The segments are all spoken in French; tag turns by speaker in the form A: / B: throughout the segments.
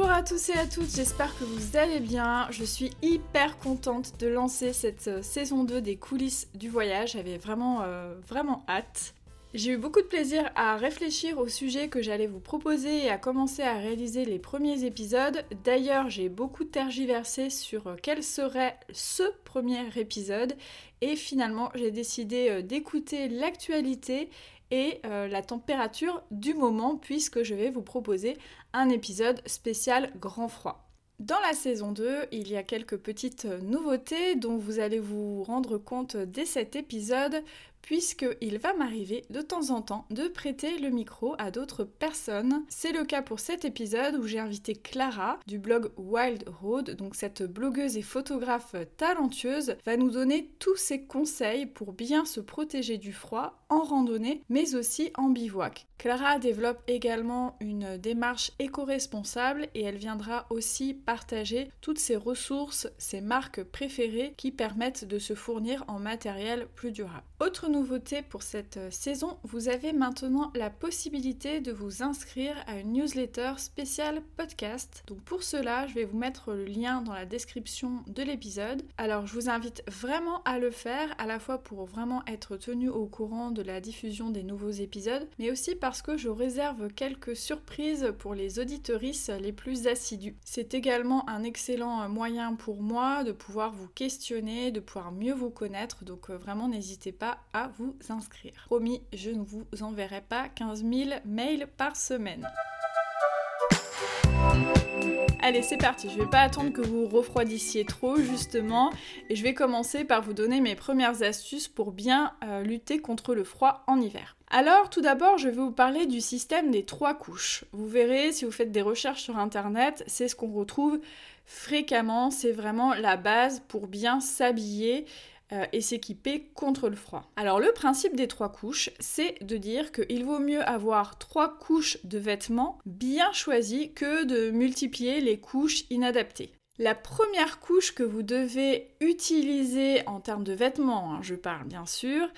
A: Bonjour à tous et à toutes, j'espère que vous allez bien. Je suis hyper contente de lancer cette euh, saison 2 des coulisses du voyage, j'avais vraiment, euh, vraiment hâte. J'ai eu beaucoup de plaisir à réfléchir au sujet que j'allais vous proposer et à commencer à réaliser les premiers épisodes. D'ailleurs, j'ai beaucoup tergiversé sur quel serait ce premier épisode et finalement, j'ai décidé euh, d'écouter l'actualité et euh, la température du moment puisque je vais vous proposer un épisode spécial grand froid. Dans la saison 2, il y a quelques petites nouveautés dont vous allez vous rendre compte dès cet épisode puisqu'il va m'arriver de temps en temps de prêter le micro à d'autres personnes. C'est le cas pour cet épisode où j'ai invité Clara du blog Wild Road, donc cette blogueuse et photographe talentueuse va nous donner tous ses conseils pour bien se protéger du froid en randonnée mais aussi en bivouac. Clara développe également une démarche éco-responsable et elle viendra aussi partager toutes ses ressources, ses marques préférées qui permettent de se fournir en matériel plus durable. Autre nouveauté pour cette euh, saison, vous avez maintenant la possibilité de vous inscrire à une newsletter spéciale podcast. Donc pour cela, je vais vous mettre le lien dans la description de l'épisode. Alors je vous invite vraiment à le faire, à la fois pour vraiment être tenu au courant de la diffusion des nouveaux épisodes, mais aussi parce que je réserve quelques surprises pour les auditorices les plus assidus. C'est également un excellent moyen pour moi de pouvoir vous questionner, de pouvoir mieux vous connaître, donc euh, vraiment n'hésitez pas à vous inscrire. Promis, je ne vous enverrai pas 15 000 mails par semaine. Allez, c'est parti. Je vais pas attendre que vous refroidissiez trop, justement, et je vais commencer par vous donner mes premières astuces pour bien euh, lutter contre le froid en hiver. Alors, tout d'abord, je vais vous parler du système des trois couches. Vous verrez, si vous faites des recherches sur Internet, c'est ce qu'on retrouve fréquemment. C'est vraiment la base pour bien s'habiller euh, et s'équiper contre le froid. Alors le principe des trois couches, c'est de dire qu'il vaut mieux avoir trois couches de vêtements bien choisies que de multiplier les couches inadaptées. La première couche que vous devez utiliser en termes de vêtements, hein, je parle bien sûr,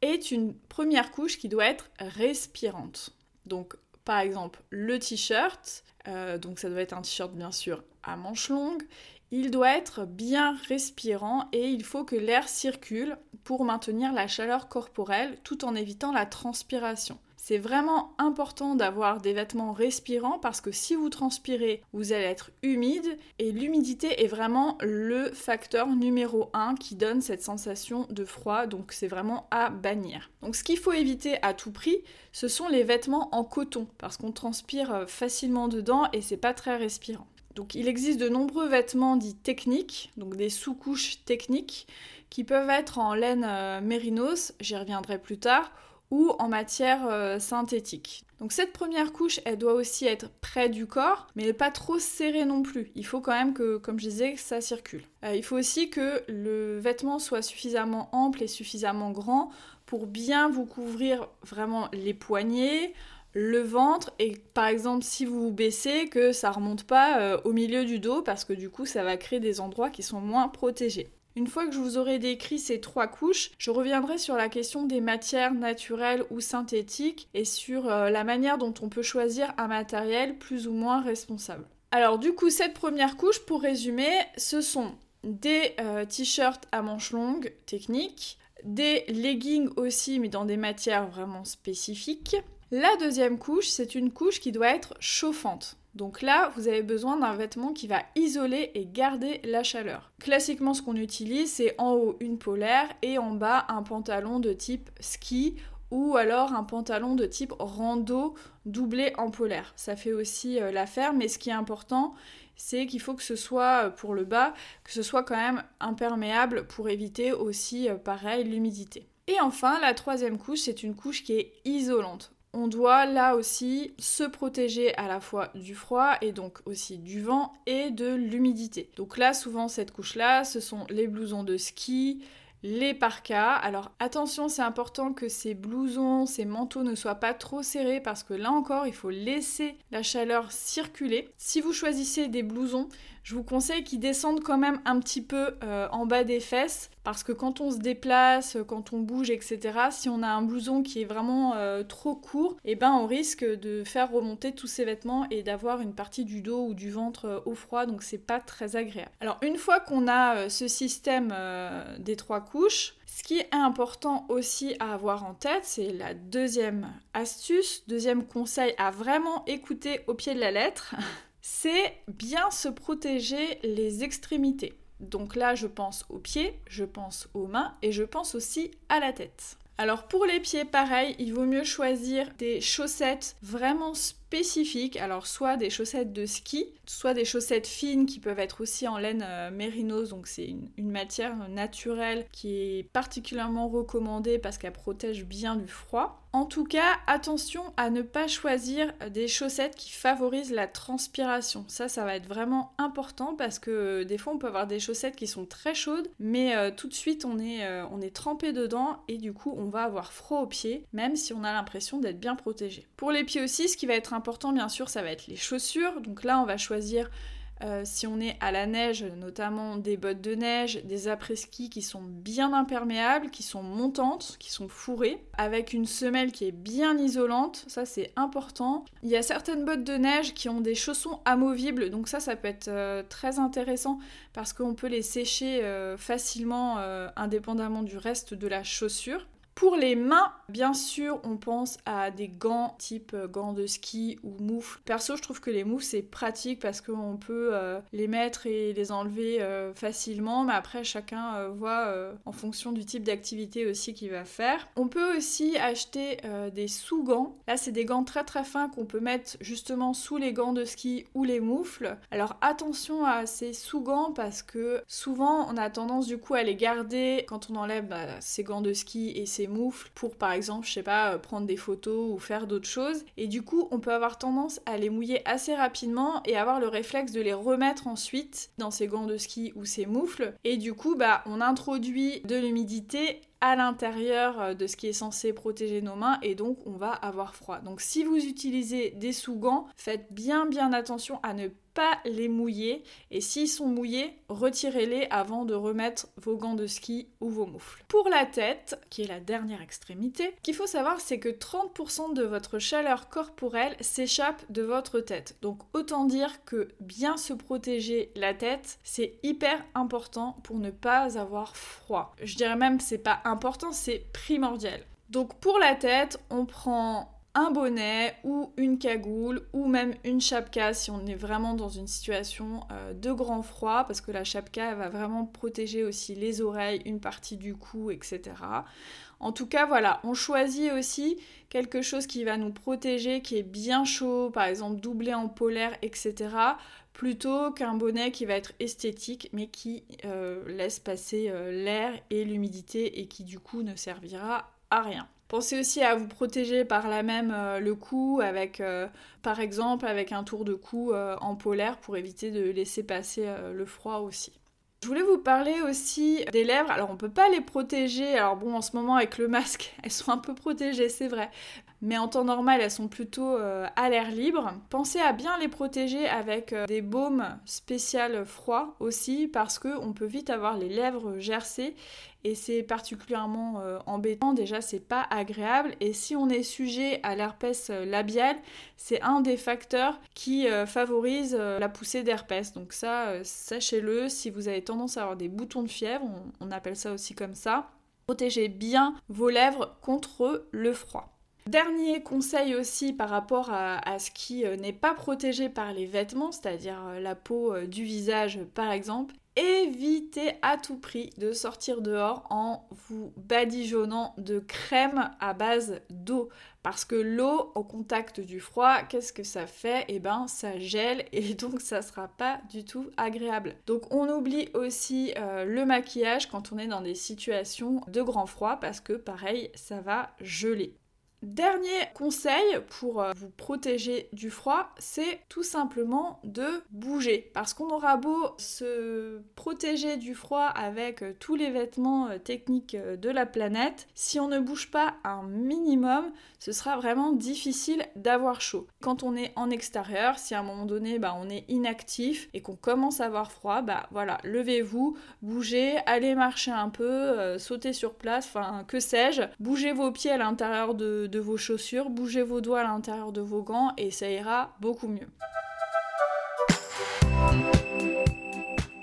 A: est une première couche qui doit être respirante. Donc par exemple le t-shirt, euh, donc ça doit être un t-shirt bien sûr à manches longues, il doit être bien respirant et il faut que l'air circule pour maintenir la chaleur corporelle tout en évitant la transpiration. C'est vraiment important d'avoir des vêtements respirants parce que si vous transpirez, vous allez être humide et l'humidité est vraiment le facteur numéro 1 qui donne cette sensation de froid, donc c'est vraiment à bannir. Donc ce qu'il faut éviter à tout prix, ce sont les vêtements en coton parce qu'on transpire facilement dedans et c'est pas très respirant. Donc il existe de nombreux vêtements dits techniques, donc des sous-couches techniques, qui peuvent être en laine euh, mérinos, j'y reviendrai plus tard, ou en matière euh, synthétique. Donc cette première couche, elle doit aussi être près du corps, mais pas trop serrée non plus. Il faut quand même que, comme je disais, ça circule. Euh, il faut aussi que le vêtement soit suffisamment ample et suffisamment grand pour bien vous couvrir vraiment les poignets, le ventre et par exemple si vous vous baissez que ça remonte pas euh, au milieu du dos parce que du coup ça va créer des endroits qui sont moins protégés. Une fois que je vous aurai décrit ces trois couches, je reviendrai sur la question des matières naturelles ou synthétiques et sur euh, la manière dont on peut choisir un matériel plus ou moins responsable. Alors du coup cette première couche pour résumer, ce sont des euh, t-shirts à manches longues techniques, des leggings aussi mais dans des matières vraiment spécifiques, la deuxième couche, c'est une couche qui doit être chauffante. Donc là, vous avez besoin d'un vêtement qui va isoler et garder la chaleur. Classiquement, ce qu'on utilise, c'est en haut une polaire et en bas un pantalon de type ski ou alors un pantalon de type rando doublé en polaire. Ça fait aussi euh, l'affaire, mais ce qui est important, c'est qu'il faut que ce soit euh, pour le bas, que ce soit quand même imperméable pour éviter aussi, euh, pareil, l'humidité. Et enfin, la troisième couche, c'est une couche qui est isolante. On doit là aussi se protéger à la fois du froid et donc aussi du vent et de l'humidité. Donc là, souvent, cette couche-là, ce sont les blousons de ski, les parkas. Alors attention, c'est important que ces blousons, ces manteaux ne soient pas trop serrés parce que là encore, il faut laisser la chaleur circuler. Si vous choisissez des blousons, je vous conseille qu'ils descendent quand même un petit peu euh, en bas des fesses parce que quand on se déplace, quand on bouge, etc., si on a un blouson qui est vraiment euh, trop court, eh ben on risque de faire remonter tous ces vêtements et d'avoir une partie du dos ou du ventre euh, au froid, donc c'est pas très agréable. Alors une fois qu'on a ce système des trois couches, ce qui est important aussi à avoir en tête, c'est la deuxième astuce, deuxième conseil à vraiment écouter au pied de la lettre. c'est bien se protéger les extrémités. Donc là, je pense aux pieds, je pense aux mains et je pense aussi à la tête. Alors pour les pieds, pareil, il vaut mieux choisir des chaussettes vraiment spécifiques. Alors soit des chaussettes de ski, soit des chaussettes fines qui peuvent être aussi en laine euh, mérinos, donc c'est une, matière naturelle qui est particulièrement recommandée parce qu'elle protège bien du froid. En tout cas, attention à ne pas choisir des chaussettes qui favorisent la transpiration. Ça, ça va être vraiment important parce que euh, des fois, on peut avoir des chaussettes qui sont très chaudes, mais euh, tout de suite, on est, euh, on est trempé dedans et du coup, on va avoir froid aux pieds, même si on a l'impression d'être bien protégé. Pour les pieds aussi, ce qui va être important, bien sûr, ça va être les chaussures. Donc là, on va choisir euh, si on est à la neige, notamment des bottes de neige, des après-ski qui sont bien imperméables, qui sont montantes, qui sont fourrées, avec une semelle qui est bien isolante, ça c'est important. Il y a certaines bottes de neige qui ont des chaussons amovibles, donc ça ça peut être euh, très intéressant parce qu'on peut les sécher euh, facilement indépendamment du reste de la chaussure. Pour les mains, bien sûr, on pense à des gants type euh, gants de ski ou moufles. Perso, je trouve que les moufles c'est pratique parce qu'on peut euh, les mettre et les enlever euh, facilement, mais après chacun voit en fonction du type d'activité aussi qu'il va faire. On peut aussi acheter des sous-gants. Là, c'est des gants très très fins qu'on peut mettre justement sous les gants de ski ou les moufles. Alors attention à ces sous-gants parce que souvent on a tendance du coup à les garder quand on enlève bah, ces gants de ski et moufles pour par exemple, je sais pas, euh, prendre des photos ou faire d'autres choses. Et du coup, on peut avoir tendance à les mouiller assez rapidement et avoir le réflexe de les remettre ensuite dans ces gants de ski ou ces moufles. Et du coup, bah, on introduit de l'humidité à l'intérieur euh, de ce qui est censé protéger nos mains et donc on va avoir froid. Donc si vous utilisez des sous-gants, faites bien bien attention à ne pas les mouiller et s'ils sont mouillés, retirez-les avant de remettre vos gants de ski ou vos moufles. Pour la tête, qui est la dernière extrémité, qu'il faut savoir c'est que 30% de votre chaleur corporelle s'échappe de votre tête. Donc autant dire que bien se protéger la tête, c'est hyper important pour ne pas avoir froid. Je dirais même c'est pas important, c'est primordial. Donc pour la tête, on prend un bonnet ou une cagoule ou même une chapka si on est vraiment dans une situation euh, de grand froid parce que la chapka va vraiment protéger aussi les oreilles, une partie du cou, etc. En tout cas, voilà, on choisit aussi quelque chose qui va nous protéger, qui est bien chaud, par exemple doublé en polaire, etc. plutôt qu'un bonnet qui va être esthétique mais qui euh, laisse passer euh, l'air et l'humidité et qui du coup ne servira à rien. Pensez aussi à vous protéger par là même euh, le cou avec, euh, par exemple, avec un tour de cou euh, en polaire pour éviter de laisser passer le froid aussi. Je voulais vous parler aussi des lèvres. Alors on peut pas les protéger. Alors bon, en ce moment avec le masque, elles sont un peu protégées, c'est vrai mais en temps normal elles sont plutôt à l'air libre. Pensez à bien les protéger avec des baumes spéciales froids aussi parce qu'on peut vite avoir les lèvres gercées et c'est particulièrement euh, embêtant. Déjà, c'est pas agréable. Et si on est sujet à l'herpès labial, c'est un des facteurs qui favorise la poussée d'herpès. Donc, ça, sachez-le, si vous avez tendance à avoir des boutons de fièvre, on appelle ça aussi comme ça, protégez bien vos lèvres contre le froid. Dernier conseil aussi par rapport à, ce qui euh, n'est pas protégé par les vêtements, c'est-à-dire euh, la peau euh, du visage par exemple, évitez à tout prix de sortir dehors en vous badigeonnant de crème à base d'eau. Parce que l'eau au contact du froid, qu'est-ce que ça fait? Eh ben ça gèle et donc ça sera pas du tout agréable. Donc on oublie aussi le maquillage quand on est dans des situations de grand froid parce que pareil ça va geler. Dernier conseil pour euh, vous protéger du froid, c'est tout simplement de bouger. Parce qu'on aura beau se protéger du froid avec euh, tous les vêtements euh, techniques de la planète, si on ne bouge pas un minimum, ce sera vraiment difficile d'avoir chaud. Quand on est en extérieur, si à un moment donné bah, on est inactif et qu'on commence à avoir froid, bah voilà, levez-vous, bougez, allez marcher un peu, sautez sur place, enfin que sais-je, bougez vos pieds à l'intérieur de de vos chaussures, bougez vos doigts à l'intérieur de vos gants et ça ira beaucoup mieux.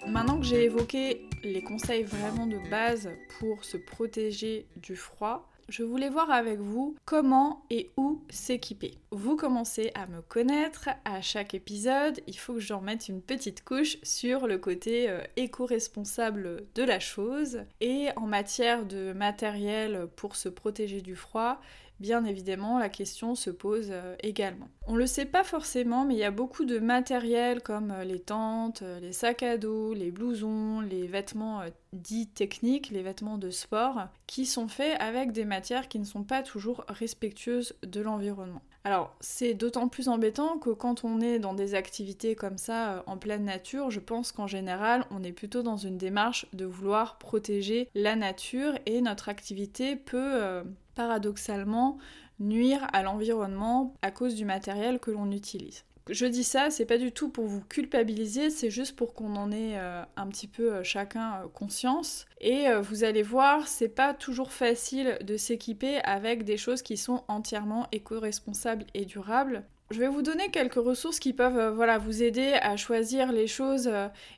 A: Maintenant que j'ai évoqué les conseils vraiment de base pour se protéger du froid, je voulais voir avec vous comment et où s'équiper. Vous commencez à me connaître à chaque épisode, il faut que je remette une petite couche sur le côté euh, éco-responsable de la chose. Et en matière de matériel pour se protéger du froid, bien évidemment, la question se pose euh, également. On le sait pas forcément, mais il y a beaucoup de matériel comme euh, les tentes, euh, les sacs à dos, les blousons, les vêtements dits techniques, les vêtements de sport, qui sont faits avec des matières qui ne sont pas toujours respectueuses de l'environnement. Alors, c'est d'autant plus embêtant que quand on est dans des activités comme ça en pleine nature, je pense qu'en général, on est plutôt dans une démarche de vouloir protéger la nature et notre activité peut paradoxalement nuire à l'environnement à cause du matériel que l'on utilise. Je dis ça, c'est pas du tout pour vous culpabiliser, c'est juste pour qu'on en ait euh, un petit peu euh, chacun euh, conscience. Et vous allez voir, c'est pas toujours facile de s'équiper avec des choses qui sont entièrement éco-responsables et durables. Je vais vous donner quelques ressources qui peuvent voilà, vous aider à choisir les choses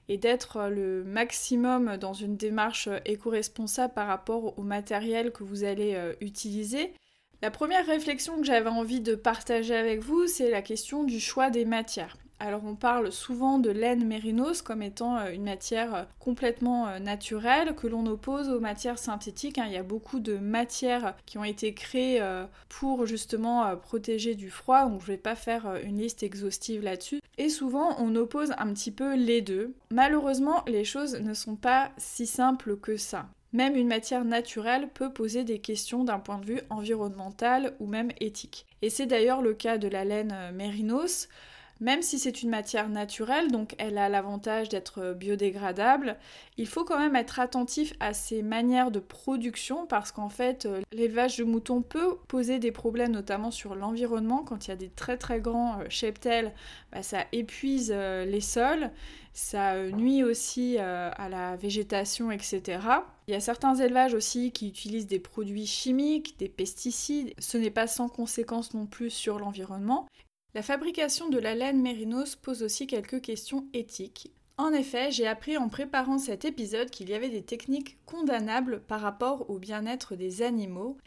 A: et d'être le maximum dans une démarche éco-responsable par rapport au matériel que vous allez utiliser. La première réflexion que j'avais envie de partager avec vous, c'est la question du choix des matières. Alors on parle souvent de laine mérinos comme étant euh, une matière euh, complètement euh, naturelle que l'on oppose aux matières synthétiques. Hein. Il y a beaucoup de matières qui ont été créées pour justement protéger du froid, donc je ne vais pas faire une liste exhaustive là-dessus. Et souvent on oppose un petit peu les deux. Malheureusement les choses ne sont pas si simples que ça. Même une matière naturelle peut poser des questions d'un point de vue environnemental ou même éthique. Et c'est d'ailleurs le cas de la laine mérinos. Même si c'est une matière naturelle, donc elle a l'avantage d'être biodégradable, il faut quand même être attentif à ses manières de production parce qu'en fait, euh, l'élevage de moutons peut poser des problèmes, notamment sur l'environnement. Quand il y a des très très grands euh, cheptels, bah, ça épuise euh, les sols, ça nuit aussi à la végétation, etc. Il y a certains élevages aussi qui utilisent des produits chimiques, des pesticides. Ce n'est pas sans conséquence non plus sur l'environnement. La fabrication de la laine mérinos pose aussi quelques questions éthiques. En effet, j'ai appris en préparant cet épisode qu'il y avait des techniques condamnables par rapport au bien-être des animaux,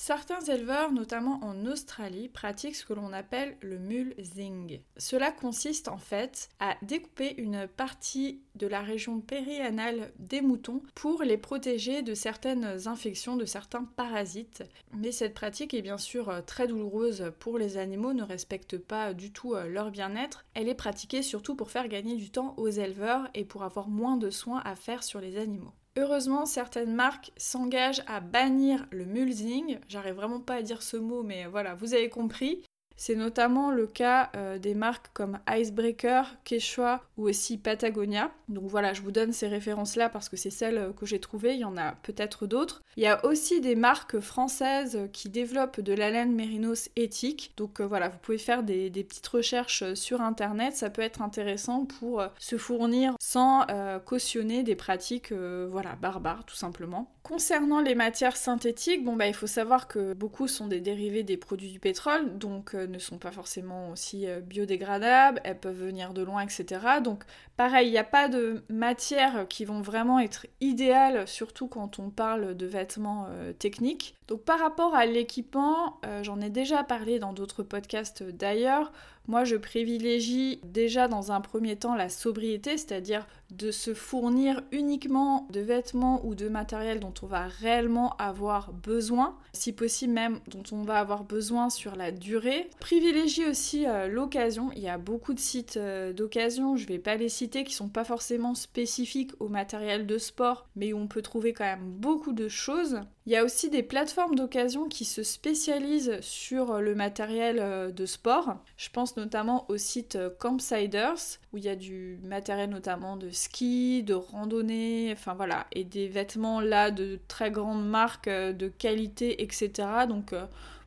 A: Certains éleveurs, notamment en Australie, pratiquent ce que l'on appelle le mulesing. Cela consiste en fait à découper une partie de la région périanale des moutons pour les protéger de certaines infections, de certains parasites. Mais cette pratique est bien sûr très douloureuse pour les animaux, ne respecte pas du tout euh, leur bien-être. Elle est pratiquée surtout pour faire gagner du temps aux éleveurs et pour avoir moins de soins à faire sur les animaux. Heureusement, certaines marques s'engagent à bannir le mulesing. J'arrive vraiment pas à dire ce mot, mais voilà, vous avez compris. C'est notamment le cas euh, des marques comme Icebreaker, Quechua ou aussi Patagonia. Donc voilà, je vous donne ces références-là parce que c'est celles que j'ai trouvées, il y en a peut-être d'autres. Il y a aussi des marques françaises qui développent de la laine mérinos éthique. Donc euh, voilà, vous pouvez faire des, petites recherches sur internet, ça peut être intéressant pour euh, se fournir sans cautionner des pratiques voilà, barbares tout simplement. Concernant les matières synthétiques, bon bah il faut savoir que beaucoup sont des dérivés des produits du pétrole, donc euh, ne sont pas forcément aussi euh, biodégradables, elles peuvent venir de loin, etc. Donc pareil, il n'y a pas de matières qui vont vraiment être idéales, surtout quand on parle de vêtements euh, techniques. Donc par rapport à l'équipement, j'en ai déjà parlé dans d'autres podcasts d'ailleurs, moi, je privilégie déjà dans un premier temps la sobriété, c'est-à-dire de se fournir uniquement de vêtements ou de matériel dont on va réellement avoir besoin, si possible même dont on va avoir besoin sur la durée. Privilégie aussi euh, l'occasion, il y a beaucoup de sites euh, d'occasion, je vais pas les citer citer qui sont pas forcément spécifiques au matériel de sport, mais où on peut trouver quand même beaucoup de choses. Il y a aussi des plateformes d'occasion qui se spécialisent sur le matériel euh, de sport. Je pense notamment au site euh, Campsiders, où il y a du matériel notamment de ski, de randonnée, enfin et des vêtements là de très grandes marques, euh, de qualité, etc. Donc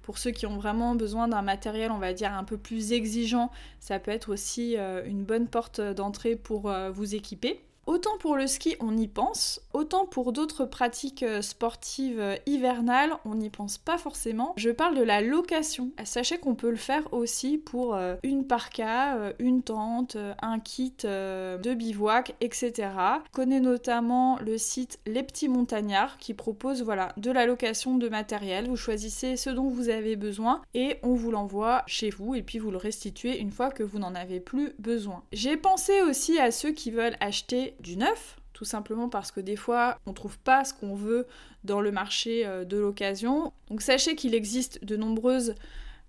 A: pour ceux qui ont vraiment besoin d'un matériel, on va dire, un peu plus exigeant, ça peut être aussi une bonne porte d'entrée pour vous équiper. Autant pour le ski, on y pense, autant pour d'autres pratiques euh, sportives euh, hivernales, on n'y pense pas forcément. Je parle de la location. Sachez qu'on peut le faire aussi pour euh, une parka, une tente, un kit de bivouac, etc. Connais notamment le site Les Petits Montagnards qui propose voilà, de la location de matériel. Vous choisissez ce dont vous avez besoin et on vous l'envoie chez vous et puis vous le restituez une fois que vous n'en avez plus besoin. J'ai pensé aussi à ceux qui veulent acheter du neuf, tout simplement parce que des fois on trouve pas ce qu'on veut dans le marché euh, de l'occasion. Donc sachez qu'il existe de nombreuses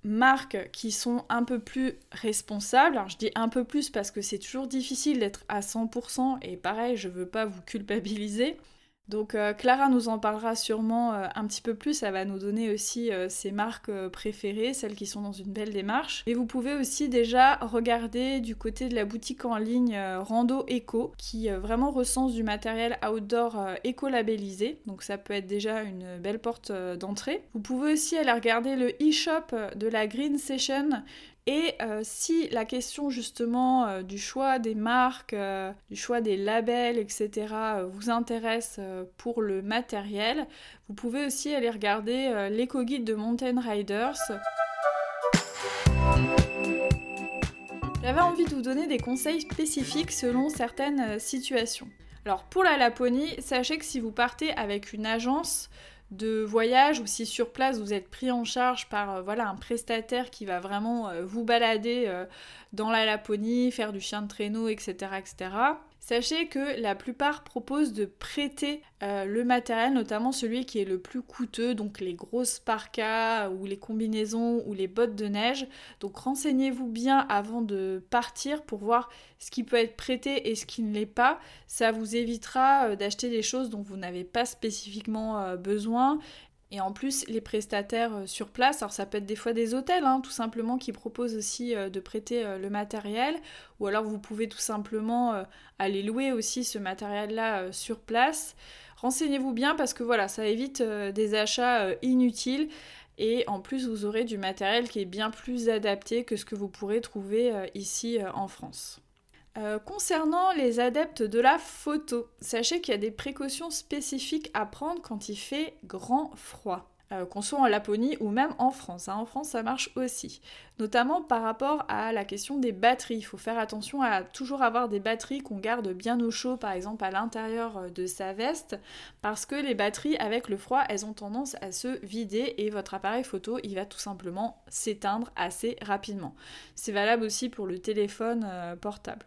A: marques qui sont un peu plus responsables. Alors je dis un peu plus parce que c'est toujours difficile d'être à 100% et pareil, je veux pas vous culpabiliser. Donc euh, Clara nous en parlera sûrement euh, un petit peu plus, elle va nous donner aussi euh, ses marques préférées, celles qui sont dans une belle démarche. Et vous pouvez aussi déjà regarder du côté de la boutique en ligne Rando Eco, qui vraiment recense du matériel outdoor éco-labellisé, donc ça peut être déjà une belle porte d'entrée. Vous pouvez aussi aller regarder le e-shop de la Green Session, et euh, si la question justement euh, du choix des marques, euh, du choix des labels, etc. vous intéresse pour le matériel, vous pouvez aussi aller regarder l'éco-guide de Mountain Riders. J'avais envie de vous donner des conseils spécifiques selon certaines situations. Alors pour la Laponie, sachez que si vous partez avec une agence, de voyage ou si sur place vous êtes pris en charge par euh, voilà un prestataire qui va vraiment euh, vous balader euh, dans la Laponie, faire du chien de traîneau, etc. etc. Sachez que la plupart proposent de prêter euh, le matériel, notamment celui qui est le plus coûteux, donc les grosses parkas ou les combinaisons ou les bottes de neige. Donc renseignez-vous bien avant de partir pour voir ce qui peut être prêté et ce qui ne l'est pas. Ça vous évitera euh, d'acheter des choses dont vous n'avez pas spécifiquement euh, besoin et en plus, les prestataires euh, sur place, alors ça peut être des fois des hôtels, hein, tout simplement, qui proposent aussi euh, de prêter euh, le matériel, ou alors vous pouvez tout simplement aller louer aussi ce matériel-là sur place. Renseignez-vous bien parce que voilà, ça évite des achats inutiles. Et en plus, vous aurez du matériel qui est bien plus adapté que ce que vous pourrez trouver ici en France. Euh, concernant les adeptes de la photo, sachez qu'il y a des précautions spécifiques à prendre quand il fait grand froid. Euh, qu'on soit en Laponie ou même en France. Hein. En France, ça marche aussi. Notamment par rapport à la question des batteries. Il faut faire attention à toujours avoir des batteries qu'on garde bien au chaud, par exemple à l'intérieur euh, de sa veste, parce que les batteries, avec le froid, elles ont tendance à se vider et votre appareil photo, il va tout simplement s'éteindre assez rapidement. C'est valable aussi pour le téléphone portable.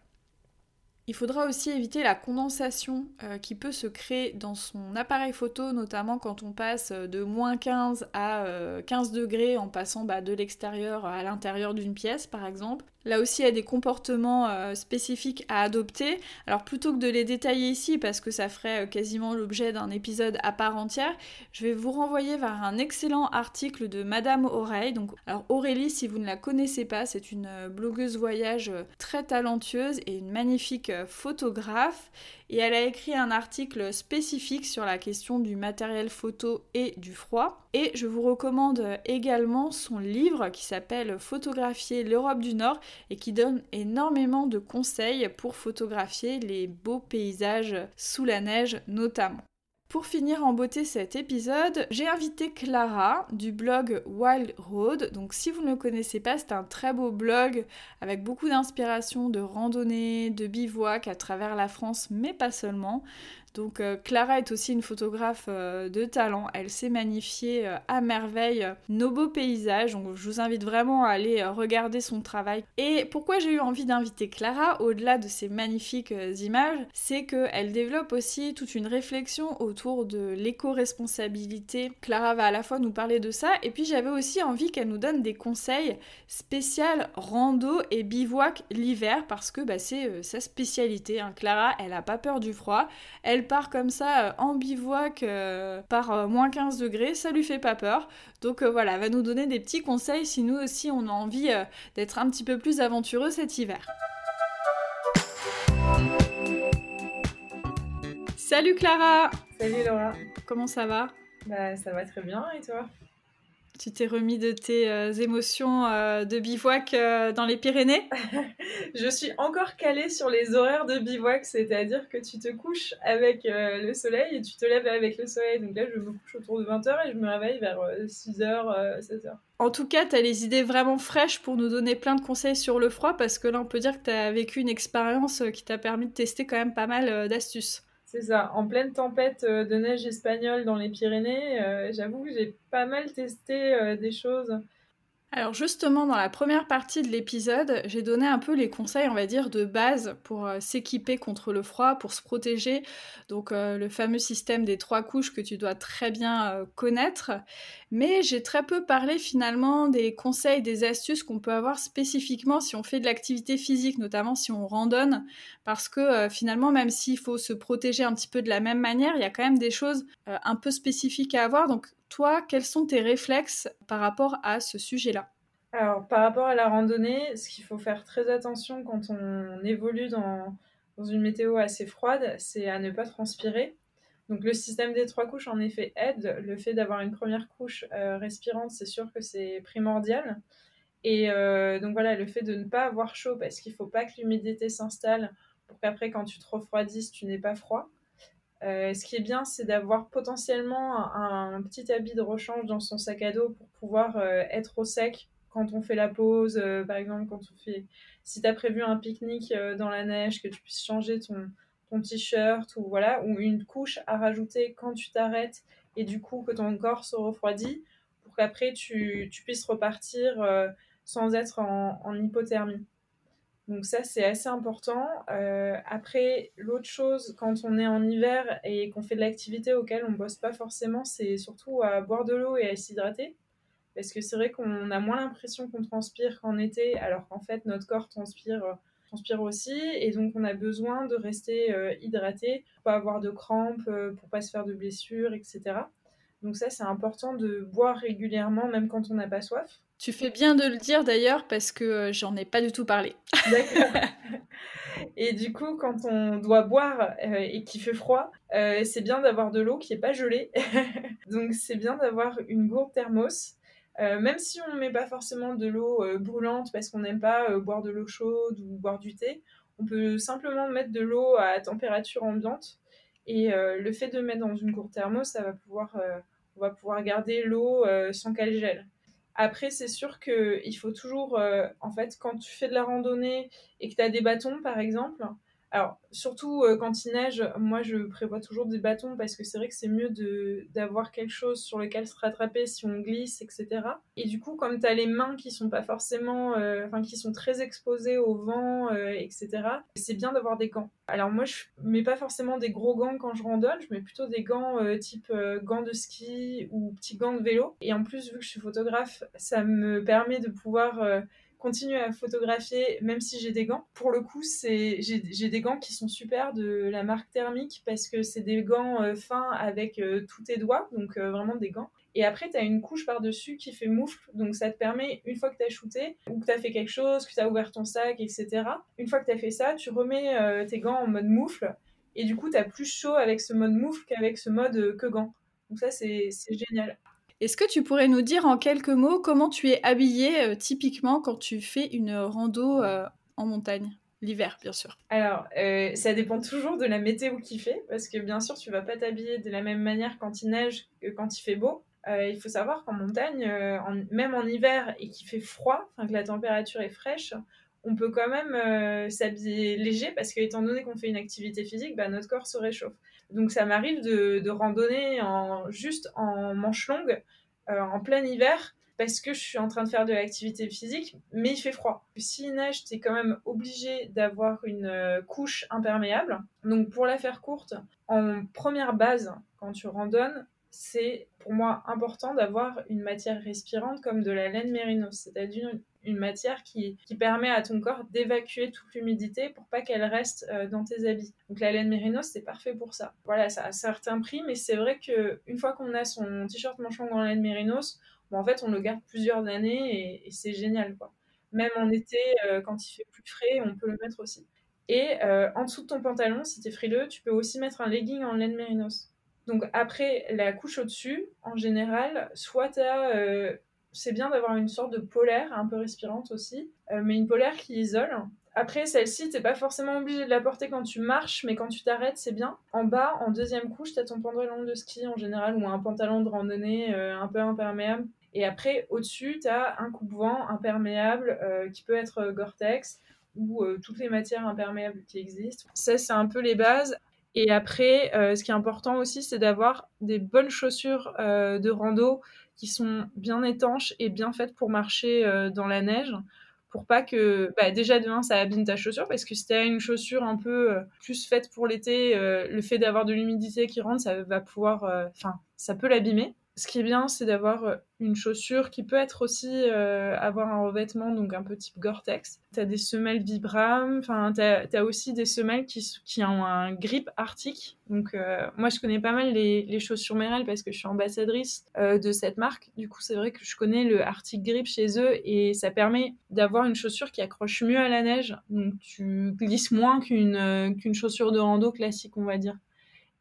A: Il faudra aussi éviter la condensation euh, qui peut se créer dans son appareil photo, notamment quand on passe de moins 15 à 15 euh, degrés en passant bah, de l'extérieur à l'intérieur d'une pièce par exemple. Là aussi, il y a des comportements euh, spécifiques à adopter. Alors plutôt que de les détailler ici, parce que ça ferait quasiment l'objet d'un épisode à part entière, je vais vous renvoyer vers un excellent article de Madame Oreille. Donc, alors Aurélie, si vous ne la connaissez pas, c'est une blogueuse voyage très talentueuse et une magnifique photographe et elle a écrit un article spécifique sur la question du matériel photo et du froid. Et je vous recommande également son livre qui s'appelle Photographier l'Europe du Nord et qui donne énormément de conseils pour photographier les beaux paysages sous la neige notamment. Pour finir en beauté cet épisode, j'ai invité Clara du blog Wild Road. Donc si vous ne le connaissez pas, c'est un très beau blog avec beaucoup d'inspiration de randonnée, de bivouac à travers la France, mais pas seulement. Donc Clara est aussi une photographe de talent, elle sait magnifier à merveille nos beaux paysages, donc je vous invite vraiment à aller regarder son travail. Et pourquoi j'ai eu envie d'inviter Clara, au-delà de ces magnifiques images, c'est qu'elle développe aussi toute une réflexion autour de l'éco-responsabilité. Clara va à la fois nous parler de ça, et puis j'avais aussi envie qu'elle nous donne des conseils spéciaux rando et bivouac l'hiver, parce que bah, c'est sa spécialité. Hein. Clara, elle a pas peur du froid. Elle part comme ça euh, en bivouac euh, par euh, moins 15 degrés, ça lui fait pas peur. Donc voilà, elle va nous donner des petits conseils si nous aussi on a envie d'être un petit peu plus aventureux cet hiver. Salut Clara
B: Salut Laura
A: Comment ça va?
B: Bah ça va très bien et toi?
A: Tu t'es remis de tes euh, émotions euh, de bivouac euh, dans les Pyrénées?
B: Je suis encore calée sur les horaires de bivouac, c'est-à-dire que tu te couches avec le soleil et tu te lèves avec le soleil. Donc là, je me couche autour de 20h et je me réveille vers 6h, 16h.
A: En tout cas, tu as les idées vraiment fraîches pour nous donner plein de conseils sur le froid parce que là, on peut dire que tu as vécu une expérience qui t'a permis de tester quand même pas mal d'astuces.
B: C'est ça, en pleine tempête euh, de neige espagnole dans les Pyrénées, euh, j'avoue que j'ai pas mal testé euh, des choses
A: alors justement, dans la première partie de l'épisode, j'ai donné un peu les conseils, on va dire, de base pour euh, s'équiper contre le froid, pour se protéger. Donc euh, le fameux système des trois couches que tu dois très bien euh, connaître. Mais j'ai très peu parlé finalement des conseils, des astuces qu'on peut avoir spécifiquement si on fait de l'activité physique, notamment si on randonne. Parce que finalement, même s'il faut se protéger un petit peu de la même manière, il y a quand même des choses un peu spécifiques à avoir. Donc toi, quels sont tes réflexes par rapport à ce sujet-là?
B: Alors, par rapport à la randonnée, ce qu'il faut faire très attention quand on évolue dans, une météo assez froide, c'est à ne pas transpirer. Donc le système des trois couches en effet aide. Le fait d'avoir une première couche euh, respirante, c'est sûr que c'est primordial. Et euh, donc voilà, le fait de ne pas avoir chaud parce qu'il ne faut pas que l'humidité s'installe pour qu'après quand tu te refroidisses, tu n'aies pas froid. Euh, ce qui est bien, c'est d'avoir potentiellement un, petit habit de rechange dans son sac à dos pour pouvoir euh, être au sec quand on fait la pause, euh, par exemple, quand on fait, si tu as prévu un pique-nique dans la neige, que tu puisses changer ton, t-shirt ou voilà, ou une couche à rajouter quand tu t'arrêtes et du coup que ton corps se refroidit pour qu'après tu, puisses repartir sans être en hypothermie. Donc ça, c'est assez important. Euh, après, l'autre chose, quand on est en hiver et qu'on fait de l'activité auquel on bosse pas forcément, c'est surtout à boire de l'eau et à s'hydrater. Parce que c'est vrai qu'on a moins l'impression qu'on transpire qu'en été, alors qu'en fait, notre corps transpire, transpire aussi. Et donc, on a besoin de rester euh, hydraté pour pas avoir de crampes, euh, pour pas se faire de blessures, etc. Donc ça, c'est important de boire régulièrement, même quand on n'a pas soif.
A: Tu fais bien de le dire d'ailleurs parce que euh, j'en ai pas du tout parlé.
B: D'accord. Et du coup, quand on doit boire euh, et qu'il fait froid, euh, c'est bien d'avoir de l'eau qui n'est pas gelée. Donc c'est bien d'avoir une gourde thermos. même si on ne met pas forcément de l'eau brûlante parce qu'on n'aime pas boire de l'eau chaude ou boire du thé, on peut simplement mettre de l'eau à température ambiante. Et le fait de mettre dans une gourde thermos, ça va pouvoir, on va pouvoir garder l'eau sans qu'elle gèle. Après, c'est sûr qu'il faut toujours, euh, en fait, quand tu fais de la randonnée et que tu des bâtons, par exemple, alors, surtout euh, quand il neige, moi je prévois toujours des bâtons parce que c'est vrai que c'est mieux d'avoir quelque chose sur lequel se rattraper si on glisse, etc. Et du coup, comme tu as les mains qui sont pas forcément, euh, enfin qui sont très exposées au vent, euh, etc., c'est bien d'avoir des gants. Alors moi je mets pas forcément des gros gants quand je randonne, je mets plutôt des gants type gants de ski ou petits gants de vélo. Et en plus, vu que je suis photographe, ça me permet de pouvoir continuer à photographier même si j'ai des gants. Pour le coup, c'est j'ai des gants qui sont super de la marque Thermique parce que c'est des gants euh, fins avec euh, tous tes doigts, donc euh, vraiment des gants. Et après, tu as une couche par-dessus qui fait moufle, donc ça te permet, une fois que tu as shooté, ou que tu as fait quelque chose, que tu as ouvert ton sac, etc., une fois que tu as fait ça, tu remets tes gants en mode moufle, et du coup, tu as plus chaud avec ce mode moufle qu'avec ce mode que gants. Donc ça, c'est génial.
A: Est-ce que tu pourrais nous dire en quelques mots comment tu es habillée euh, typiquement quand tu fais une rando euh, en montagne? L'hiver, bien sûr.
B: Alors, euh, ça dépend toujours de la météo qu'il fait, parce que bien sûr, tu vas pas t'habiller de la même manière quand il neige que quand il fait beau. il faut savoir qu'en montagne, même en hiver et qu'il fait froid, que la température est fraîche, on peut quand même s'habiller léger parce que étant donné qu'on fait une activité physique, bah, notre corps se réchauffe. Donc ça m'arrive de, randonner en, juste en manche longue en plein hiver parce que je suis en train de faire de l'activité physique, mais il fait froid. S'il neige, tu es quand même obligé d'avoir une euh, couche imperméable. Donc pour la faire courte, en première base, quand tu randonnes, c'est pour moi important d'avoir une matière respirante comme de la laine mérinos, c'est-à-dire une matière qui, permet à ton corps d'évacuer toute l'humidité pour pas qu'elle reste euh, dans tes habits. Donc la laine mérinos, c'est parfait pour ça. Voilà, ça a un certain prix, mais c'est vrai que une fois qu'on a son t-shirt manche en laine mérinos, en fait, on le garde plusieurs années et, c'est génial, quoi. Même en été, euh, quand il fait plus frais, on peut le mettre aussi. Et euh, en dessous de ton pantalon, si tu es frileux, tu peux aussi mettre un legging en laine mérinos. Donc après, la couche au-dessus, en général, soit. Euh, c'est bien d'avoir une sorte de polaire, un peu respirante aussi, mais une polaire qui isole. Après, celle-ci, t'es pas forcément obligé de la porter quand tu marches, mais quand tu t'arrêtes, c'est bien. En bas, en deuxième couche, t'as ton pantalon de ski en général, ou un pantalon de randonnée un peu imperméable. Et après, au-dessus, tu as un coupe-vent imperméable euh, qui peut être Gore-Tex ou euh, toutes les matières imperméables qui existent. Ça, c'est un peu les bases. Et après, euh, ce qui est important aussi, c'est d'avoir des bonnes chaussures de rando qui sont bien étanches et bien faites pour marcher dans la neige. Pour pas que, bah, déjà demain, ça abîme ta chaussure, parce que si as une chaussure un peu plus faite pour l'été, le fait d'avoir de l'humidité qui rentre, ça va pouvoir, enfin, ça peut l'abîmer ce qui est bien, c'est d'avoir euh, une chaussure qui peut être aussi euh, avoir un revêtement, donc un peu type Gore-Tex. Tu as des semelles Vibram, enfin, tu as, aussi des semelles qui, qui ont un grip arctique. Donc, euh, moi, je connais pas mal les, les chaussures Merrell parce que je suis ambassadrice de cette marque. Du coup, c'est vrai que je connais le Arctic Grip chez eux et ça permet d'avoir une chaussure qui accroche mieux à la neige. Donc, tu glisses moins qu'une qu'une chaussure de rando classique, on va dire.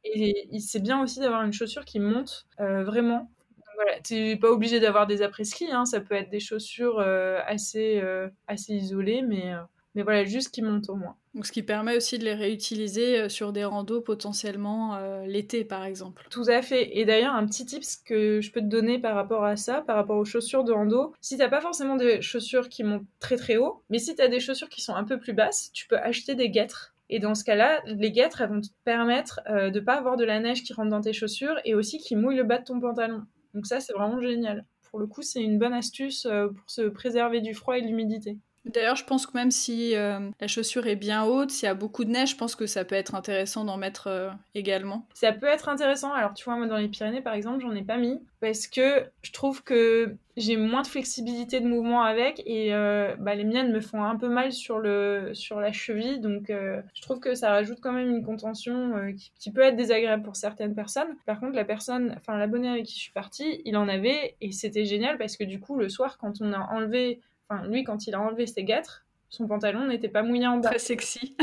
B: Et c'est bien aussi d'avoir une chaussure qui monte euh, vraiment. Voilà, tu n'es pas obligé d'avoir des après-ski, hein, ça peut être des chaussures euh, assez, euh, assez isolées, mais, mais voilà, juste qui montent au moins.
A: Donc, ce qui permet aussi de les réutiliser sur des randos potentiellement l'été, par exemple.
B: Tout à fait. Et d'ailleurs, un petit tips que je peux te donner par rapport à ça, par rapport aux chaussures de rando, si t'as pas forcément des chaussures qui montent très très haut, mais si tu as des chaussures qui sont un peu plus basses, tu peux acheter des guêtres et dans ce cas-là, les guêtres, elles vont te permettre euh, de pas avoir de la neige qui rentre dans tes chaussures et aussi qui mouille le bas de ton pantalon. Donc ça, c'est vraiment génial. Pour le coup, c'est une bonne astuce euh, pour se préserver du froid et de l'humidité.
A: D'ailleurs, je pense que même si euh, la chaussure est bien haute, s'il y a beaucoup de neige, je pense que ça peut être intéressant d'en mettre euh, également.
B: Ça peut être intéressant. Alors, tu vois, moi, dans les Pyrénées, par exemple, j'en ai pas mis parce que je trouve que j'ai moins de flexibilité de mouvement avec et euh, bah, les miennes me font un peu mal sur, le, sur la cheville. Donc, je trouve que ça rajoute quand même une contention qui, qui, peut être désagréable pour certaines personnes. Par contre, la personne, enfin, l'abonné avec qui je suis partie, il en avait et c'était génial parce que du coup, le soir, quand on a enlevé Enfin, lui, quand il a enlevé ses guêtres, son pantalon n'était pas mouillé en bas.
A: Très sexy.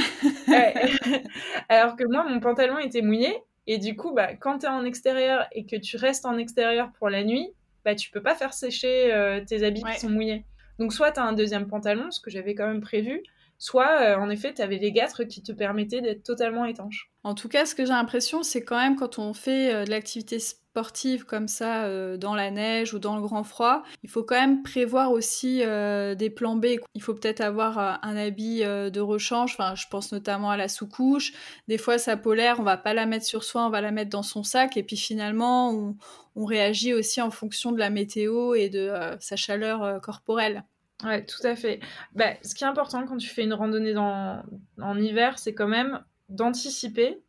B: Alors que moi, mon pantalon était mouillé. Et du coup, bah, quand tu es en extérieur et que tu restes en extérieur pour la nuit, bah, tu peux pas faire sécher euh, tes habits qui sont mouillés. Donc, soit tu as un deuxième pantalon, ce que j'avais quand même prévu, soit euh, en effet, tu avais les guêtres qui te permettaient d'être totalement étanche.
A: En tout cas, ce que j'ai l'impression, c'est quand même quand on fait euh, de l'activité sportive comme ça euh, dans la neige ou dans le grand froid, il faut quand même prévoir aussi des plans B. Il faut peut-être avoir un habit de rechange, enfin je pense notamment à la sous-couche. Des fois sa polaire, on va pas la mettre sur soi, on va la mettre dans son sac et puis finalement on, on réagit aussi en fonction de la météo et de sa chaleur corporelle.
B: Ouais, tout à fait. Bah, ce qui est important quand tu fais une randonnée dans, en hiver, c'est quand même d'anticiper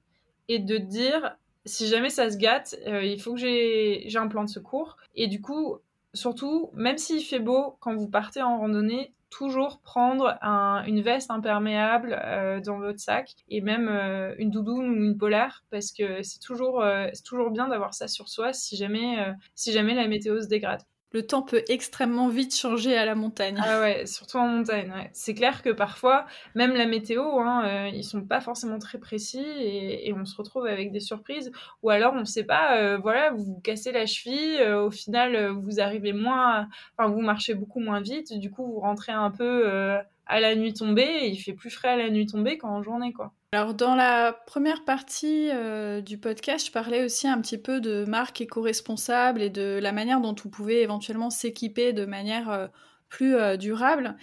B: et de dire si jamais ça se gâte, euh, il faut que j'ai un plan de secours. Et du coup, surtout, même s'il fait beau, quand vous partez en randonnée, toujours prendre une veste imperméable euh, dans votre sac et même euh, une doudoune ou une polaire parce que c'est toujours, toujours bien d'avoir ça sur soi si jamais, si jamais la météo se dégrade
A: le temps peut extrêmement vite changer à la montagne.
B: Ah ouais, surtout en montagne. C'est clair que parfois, même la météo, hein, euh, ils sont pas forcément très précis et, on se retrouve avec des surprises. Ou alors, on ne sait pas, euh, voilà, vous vous cassez la cheville, euh, au final, vous arrivez moins, enfin, vous marchez beaucoup moins vite, du coup, vous rentrez un peu à la nuit tombée et il fait plus frais à la nuit tombée qu'en journée, quoi.
A: Alors dans la première partie euh, du podcast, je parlais aussi un petit peu de marques éco-responsables et de la manière dont on pouvait éventuellement s'équiper de manière euh, plus euh, durable.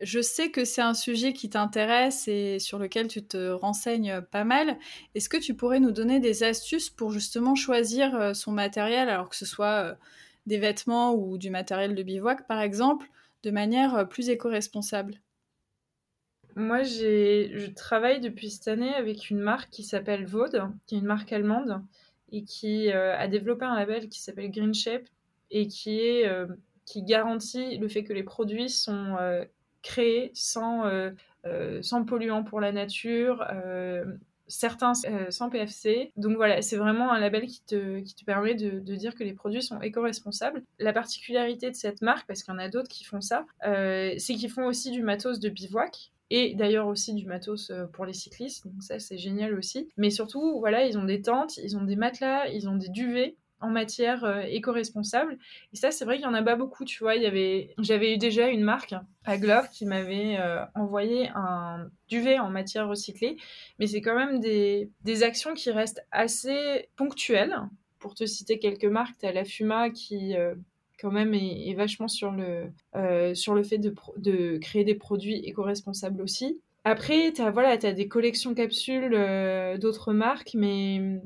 A: Je sais que c'est un sujet qui t'intéresse et sur lequel tu te renseignes pas mal. Est-ce que tu pourrais nous donner des astuces pour justement choisir son matériel, alors que ce soit des vêtements ou du matériel de bivouac par exemple, de manière plus éco-responsable?
B: Moi, je travaille depuis cette année avec une marque qui s'appelle Vaud, qui est une marque allemande et qui a développé un label qui s'appelle Green Shape et qui est qui garantit le fait que les produits sont créés sans, euh, euh, sans polluants pour la nature, euh, certains sans PFC. Donc voilà, c'est vraiment un label qui te, qui te permet de, dire que les produits sont éco-responsables. La particularité de cette marque, parce qu'il y en a d'autres qui font ça, c'est qu'ils font aussi du matos de bivouac et d'ailleurs aussi du matos pour les cyclistes, donc ça c'est génial aussi. Mais surtout, voilà, ils ont des tentes, ils ont des matelas, ils ont des duvets en matière euh, éco-responsable. Et ça, c'est vrai qu'il y en a pas beaucoup, tu vois. J'avais eu déjà une marque à qui m'avait euh, envoyé un duvet en matière recyclée, mais c'est quand même des, actions qui restent assez ponctuelles. Pour te citer quelques marques, tu as la Fuma qui euh, quand même est, vachement sur le, sur le fait de, créer des produits éco-responsables aussi. Après, tu as, voilà, as des collections capsules euh, d'autres marques, mais,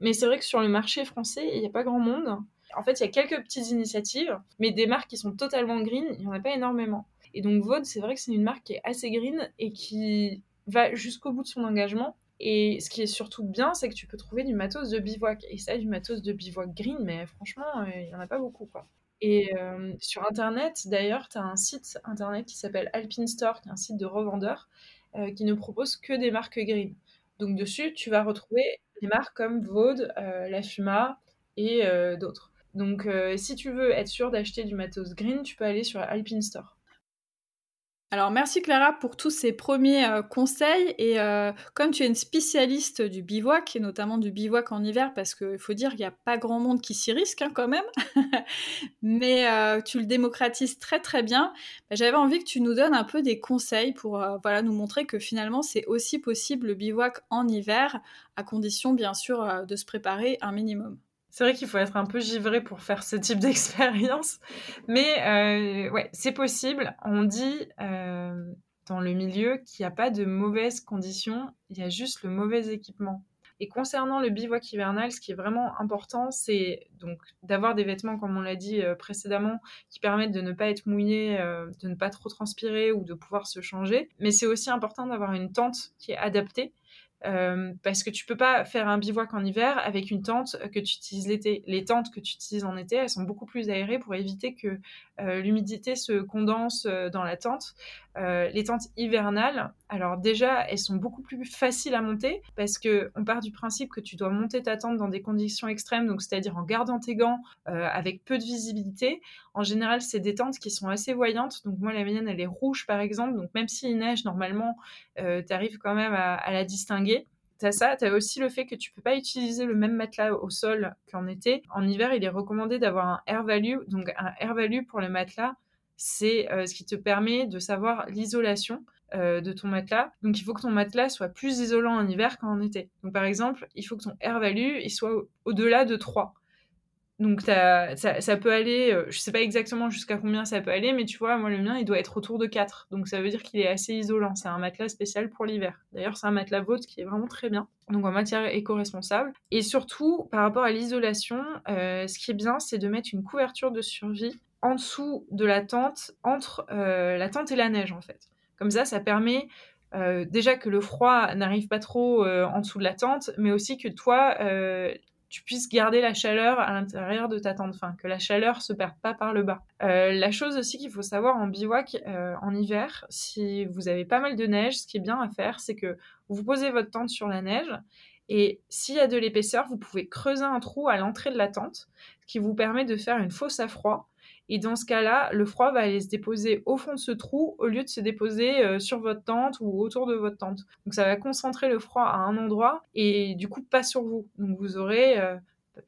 B: mais c'est vrai que sur le marché français, il n'y a pas grand monde. En fait, il y a quelques petites initiatives, mais des marques qui sont totalement green, il n'y en a pas énormément. Et donc, Vaud, c'est vrai que c'est une marque qui est assez green et qui va jusqu'au bout de son engagement. Et ce qui est surtout bien, c'est que tu peux trouver du matos de bivouac. Et ça, du matos de bivouac green, mais franchement, euh, il n'y en a pas beaucoup, quoi. Et euh, sur Internet, d'ailleurs, tu as un site Internet qui s'appelle Alpine Store, qui est un site de revendeurs, euh, qui ne propose que des marques green. Donc dessus, tu vas retrouver des marques comme Vaud, euh, La Fuma et d'autres. Donc si tu veux être sûr d'acheter du matos green, tu peux aller sur Alpine Store.
A: Alors merci Clara pour tous ces premiers euh, conseils et euh, comme tu es une spécialiste du bivouac et notamment du bivouac en hiver parce qu'il faut dire qu'il n'y a pas grand monde qui s'y risque hein, quand même, mais euh, tu le démocratises très très bien, bah, j'avais envie que tu nous donnes un peu des conseils pour voilà, nous montrer que finalement c'est aussi possible le bivouac en hiver à condition bien sûr de se préparer un minimum.
B: C'est vrai qu'il faut être un peu givré pour faire ce type d'expérience, mais euh, ouais, c'est possible. On dit euh, dans le milieu qu'il n'y a pas de mauvaises conditions, il y a juste le mauvais équipement. Et concernant le bivouac hivernal, ce qui est vraiment important, c'est donc d'avoir des vêtements, comme on l'a dit euh, précédemment, qui permettent de ne pas être mouillé, de ne pas trop transpirer ou de pouvoir se changer. Mais c'est aussi important d'avoir une tente qui est adaptée euh, parce que tu peux pas faire un bivouac en hiver avec une tente que tu utilises l'été. Les tentes que tu utilises en été, elles sont beaucoup plus aérées pour éviter que euh, l'humidité se condense euh, dans la tente. Les tentes hivernales, alors déjà, elles sont beaucoup plus faciles à monter parce que on part du principe que tu dois monter ta tente dans des conditions extrêmes, donc c'est-à-dire en gardant tes gants, avec peu de visibilité. En général, c'est des tentes qui sont assez voyantes. Donc moi, la mienne, elle est rouge par exemple. Donc même s'il neige, normalement, tu arrives quand même à, à la distinguer T'as ça, t'as aussi le fait que tu peux pas utiliser le même matelas au sol qu'en été. En hiver, il est recommandé d'avoir un air value. Donc un air value pour le matelas, c'est euh, ce qui te permet de savoir l'isolation euh, de ton matelas. Donc il faut que ton matelas soit plus isolant en hiver qu'en été. Donc par exemple, il faut que ton air value soit au-delà de 3. Donc ça, ça, peut aller, euh, je sais pas exactement jusqu'à combien ça peut aller, mais tu vois, moi le mien, il doit être autour de 4. Donc ça veut dire qu'il est assez isolant. C'est un matelas spécial pour l'hiver. D'ailleurs, c'est un matelas vôtre qui est vraiment très bien. Donc en matière éco-responsable. Et surtout, par rapport à l'isolation, euh, ce qui est bien, c'est de mettre une couverture de survie en dessous de la tente, entre euh, la tente et la neige en fait. Comme ça, ça permet déjà que le froid n'arrive pas trop en dessous de la tente, mais aussi que toi, tu puisses garder la chaleur à l'intérieur de ta tente, enfin que la chaleur se perde pas par le bas. Euh, la chose aussi qu'il faut savoir en bivouac euh, en hiver, si vous avez pas mal de neige, ce qui est bien à faire, c'est que vous posez votre tente sur la neige et s'il y a de l'épaisseur, vous pouvez creuser un trou à l'entrée de la tente, ce qui vous permet de faire une fosse à froid et dans ce cas-là, le froid va aller se déposer au fond de ce trou au lieu de se déposer euh, sur votre tente ou autour de votre tente. Donc ça va concentrer le froid à un endroit et du coup pas sur vous. Donc vous aurez euh,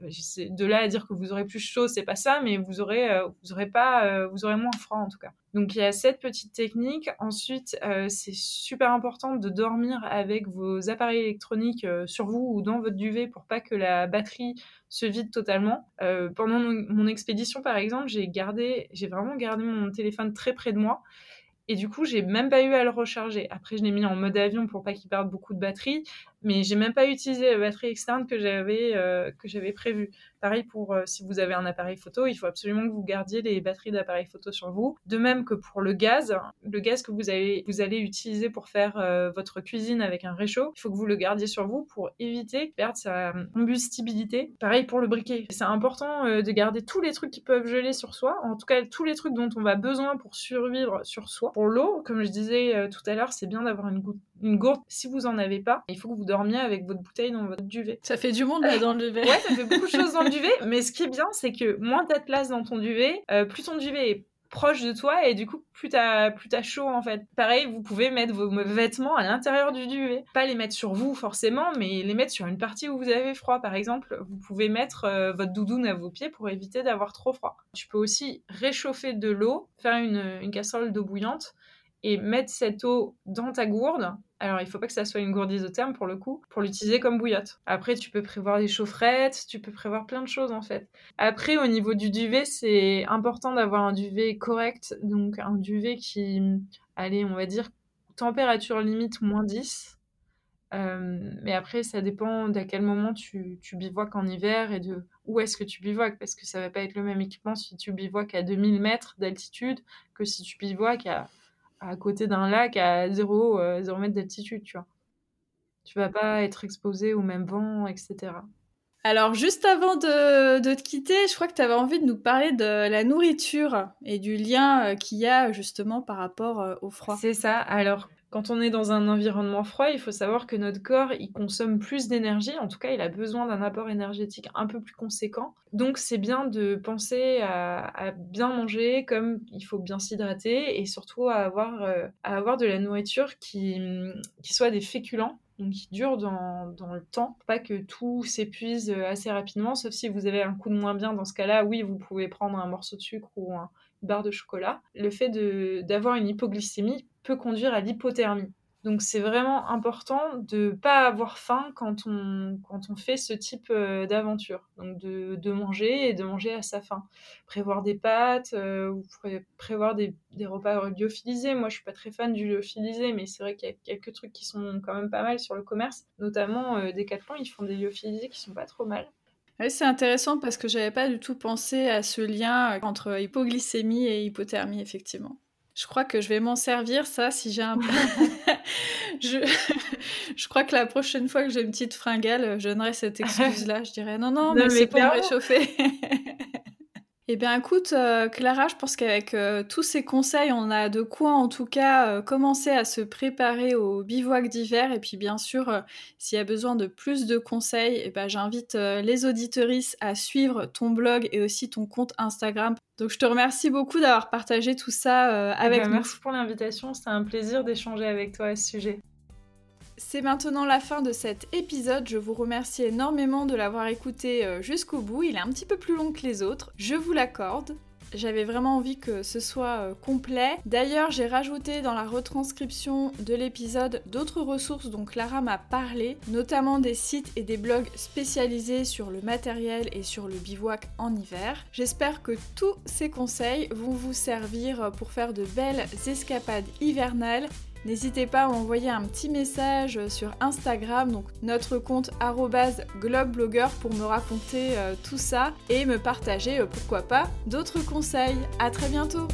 B: de là à dire que vous aurez plus chaud, c'est pas ça, mais vous aurez, euh, vous aurez pas, vous aurez moins froid en tout cas. Donc il y a cette petite technique. Ensuite, c'est super important de dormir avec vos appareils électroniques sur vous ou dans votre duvet pour pas que la batterie se vide totalement. Euh, pendant mon, expédition, par exemple, j'ai gardé, j'ai vraiment gardé mon téléphone très près de moi. Et du coup, j'ai même pas eu à le recharger. Après, je l'ai mis en mode avion pour pas qu'il perde beaucoup de batterie, mais j'ai même pas utilisé la batterie externe que j'avais euh, que j'avais prévue. Pareil pour euh, si vous avez un appareil photo, il faut absolument que vous gardiez les batteries d'appareil photo sur vous. De même que pour le gaz, le gaz que vous allez vous allez utiliser pour faire euh, votre cuisine avec un réchaud, il faut que vous le gardiez sur vous pour éviter de perdre sa combustibilité. Pareil pour le briquet. C'est important de garder tous les trucs qui peuvent geler sur soi, en tout cas tous les trucs dont on va besoin pour survivre sur soi. Pour l'eau, comme je disais tout à l'heure, c'est bien d'avoir une, une gourde. Si vous en avez pas, il faut que vous dormiez avec votre bouteille dans votre duvet.
A: Ça fait du monde là dans le duvet.
B: ouais, ça fait beaucoup de choses dans le duvet, mais ce qui est bien, c'est que moins t'as de place dans ton duvet, euh, plus ton duvet est proche de toi et du coup plus t'as plus t'as chaud en fait. Pareil, vous pouvez mettre vos vêtements à l'intérieur du duvet, pas les mettre sur vous forcément, mais les mettre sur une partie où vous avez froid. Par exemple, vous pouvez mettre euh, votre doudoune à vos pieds pour éviter d'avoir trop froid. Tu peux aussi réchauffer de l'eau, faire une, une casserole d'eau bouillante et mettre cette eau dans ta gourde. Alors, il faut pas que ça soit une gourde isotherme pour le coup, pour l'utiliser comme bouillotte. Après, tu peux prévoir des chaufferettes, tu peux prévoir plein de choses en fait. Après, au niveau du duvet, c'est important d'avoir un duvet correct, donc un duvet qui, allez, on va dire, température limite moins 10. Euh, mais après, ça dépend d'à quel moment tu, tu bivouaques en hiver et de où est-ce que tu bivouaques, parce que ça va pas être le même équipement si tu bivouaques à 2000 mètres d'altitude que si tu bivouaques à à côté d'un lac à 0, euh, mètre d'altitude, tu vois. Tu vas pas être exposé au même vent, etc.
A: Alors, juste avant de, de te quitter, je crois que tu avais envie de nous parler de la nourriture et du lien euh, qu'il y a justement par rapport euh, au froid.
B: C'est ça. Alors, quand on est dans un environnement froid, il faut savoir que notre corps, il consomme plus d'énergie. En tout cas, il a besoin d'un apport énergétique un peu plus conséquent. Donc, c'est bien de penser à, bien manger, comme il faut bien s'hydrater et surtout à avoir, euh, de la nourriture qui, soit des féculents donc qui durent dans, le temps, pas que tout s'épuise assez rapidement, sauf si vous avez un coup de moins bien. Dans ce cas-là, oui, vous pouvez prendre un morceau de sucre ou un, barre de chocolat. Le fait d'avoir une hypoglycémie peut conduire à l'hypothermie. Donc c'est vraiment important de pas avoir faim quand on, quand on fait ce type euh, d'aventure. Donc de, manger et de manger à sa faim. Prévoir des pâtes, euh, ou prévoir des, des, repas lyophilisés. Moi je suis pas très fan du lyophilisé, mais c'est vrai qu'il y a quelques trucs qui sont quand même pas mal sur le commerce. Notamment euh, Decathlon, ils font des lyophilisés qui sont pas trop mal.
A: Oui, c'est intéressant parce que j'avais pas du tout pensé à ce lien entre hypoglycémie et hypothermie, effectivement. Je crois que je vais m'en servir, ça, si j'ai un... je... je crois que la prochaine fois que j'ai une petite fringale, je donnerai cette excuse-là. Je dirais non, non, mais, mais c'est pour me réchauffer. Eh bien écoute euh, Clara, je pense qu'avec euh, tous ces conseils, on a de quoi en tout cas euh, commencer à se préparer au bivouac d'hiver. Et puis bien sûr, s'il y a besoin de plus de conseils, eh ben, j'invite les auditoristes à suivre ton blog et aussi ton compte Instagram. Donc je te remercie beaucoup d'avoir partagé tout ça eh avec ben, nous.
B: Merci pour l'invitation, c'était un plaisir d'échanger avec toi à ce sujet.
A: C'est maintenant la fin de cet épisode. Je vous remercie énormément de l'avoir écouté euh, jusqu'au bout. Il est un petit peu plus long que les autres. Je vous l'accorde. J'avais vraiment envie que ce soit euh, complet. D'ailleurs, j'ai rajouté dans la retranscription de l'épisode d'autres ressources dont Clara m'a parlé, notamment des sites et des blogs spécialisés sur le matériel et sur le bivouac en hiver. J'espère que tous ces conseils vont vous servir pour faire de belles escapades hivernales N'hésitez pas à m'envoyer un petit message sur Instagram, donc notre compte globblogger pour me raconter euh, tout ça et me partager, euh, pourquoi pas, d'autres conseils. À très bientôt